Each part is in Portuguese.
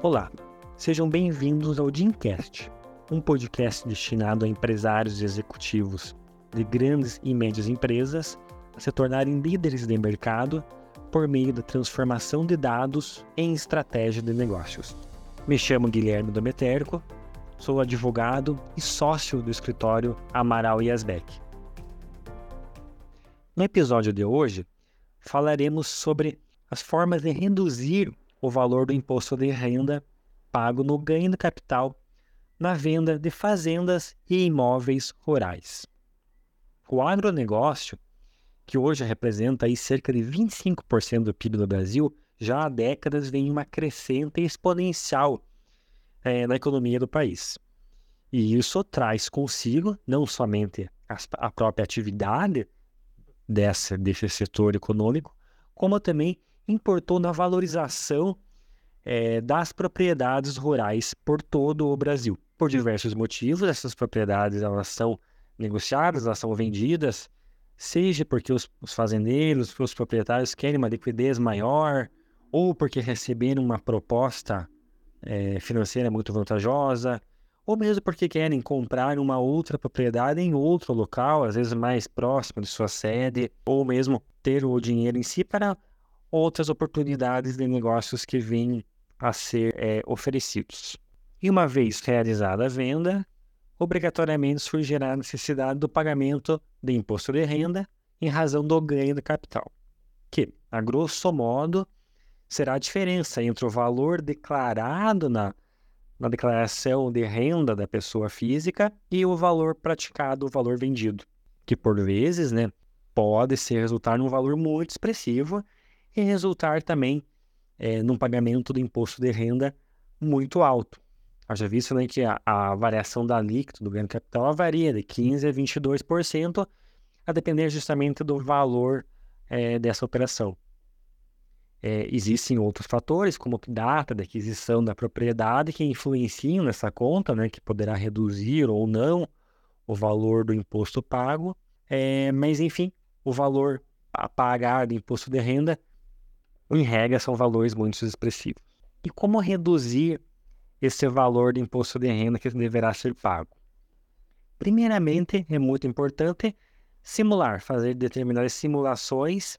Olá, sejam bem-vindos ao Dimcast, um podcast destinado a empresários e executivos de grandes e médias empresas a se tornarem líderes de mercado por meio da transformação de dados em estratégia de negócios. Me chamo Guilherme Dometerco, sou advogado e sócio do escritório Amaral e Asbeck. No episódio de hoje, falaremos sobre as formas de reduzir o valor do imposto de renda pago no ganho de capital na venda de fazendas e imóveis rurais. O agronegócio, que hoje representa aí cerca de 25% do PIB do Brasil, já há décadas vem uma crescente exponencial é, na economia do país. E isso traz consigo não somente a, a própria atividade dessa, desse setor econômico, como também importou na valorização é, das propriedades rurais por todo o Brasil. Por diversos motivos, essas propriedades elas são negociadas, elas são vendidas, seja porque os, os fazendeiros, os proprietários querem uma liquidez maior, ou porque receberam uma proposta é, financeira muito vantajosa, ou mesmo porque querem comprar uma outra propriedade em outro local, às vezes mais próximo de sua sede, ou mesmo ter o dinheiro em si para outras oportunidades de negócios que vêm a ser é, oferecidos. E uma vez realizada a venda, obrigatoriamente surgirá a necessidade do pagamento de imposto de renda em razão do ganho de capital, que, a grosso modo, será a diferença entre o valor declarado na, na declaração de renda da pessoa física e o valor praticado, o valor vendido, que por vezes né, pode ser resultar num valor muito expressivo e resultar também é, num pagamento do imposto de renda muito alto. Haja visto né, que a, a, variação da alíquota do ganho capital varia de 15% a 22%, a depender justamente do valor é, dessa operação. É, existem outros fatores, como data da aquisição da propriedade, que influenciam nessa conta, né, que poderá reduzir ou não o valor do imposto pago. É, mas, enfim, o valor a pagar do imposto de renda em regra, são valores muito expressivos. E como reduzir esse valor de imposto de renda que deverá ser pago? Primeiramente, é muito importante simular, fazer determinadas simulações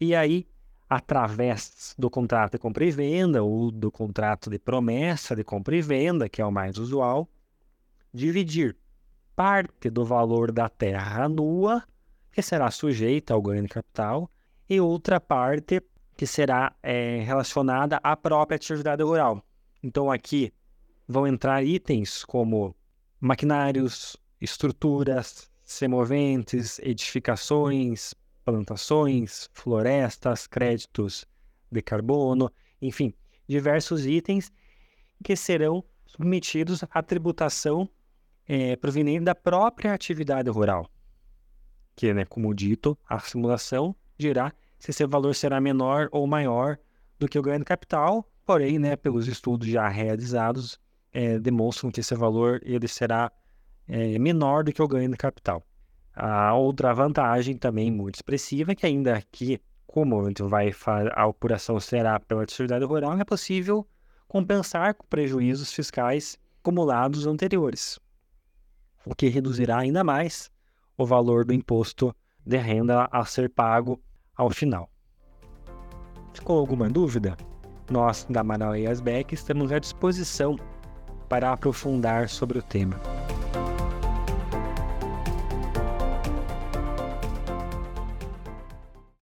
e aí, através do contrato de compra e venda ou do contrato de promessa de compra e venda, que é o mais usual, dividir parte do valor da terra nua, que será sujeita ao ganho de capital, e outra parte que será é, relacionada à própria atividade rural. Então aqui vão entrar itens como maquinários, estruturas, semoventes, edificações, plantações, florestas, créditos de carbono, enfim, diversos itens que serão submetidos à tributação é, proveniente da própria atividade rural, que, né, como dito, a simulação dirá se esse valor será menor ou maior do que o ganho de capital, porém, né, pelos estudos já realizados, é, demonstram que esse valor ele será é, menor do que o ganho de capital. A outra vantagem também muito expressiva é que ainda aqui, como vai a apuração será pela atividade rural, é possível compensar com prejuízos fiscais acumulados anteriores, o que reduzirá ainda mais o valor do imposto de renda a ser pago ao final. Ficou alguma dúvida? Nós, da Manaus e Asbeck, estamos à disposição para aprofundar sobre o tema.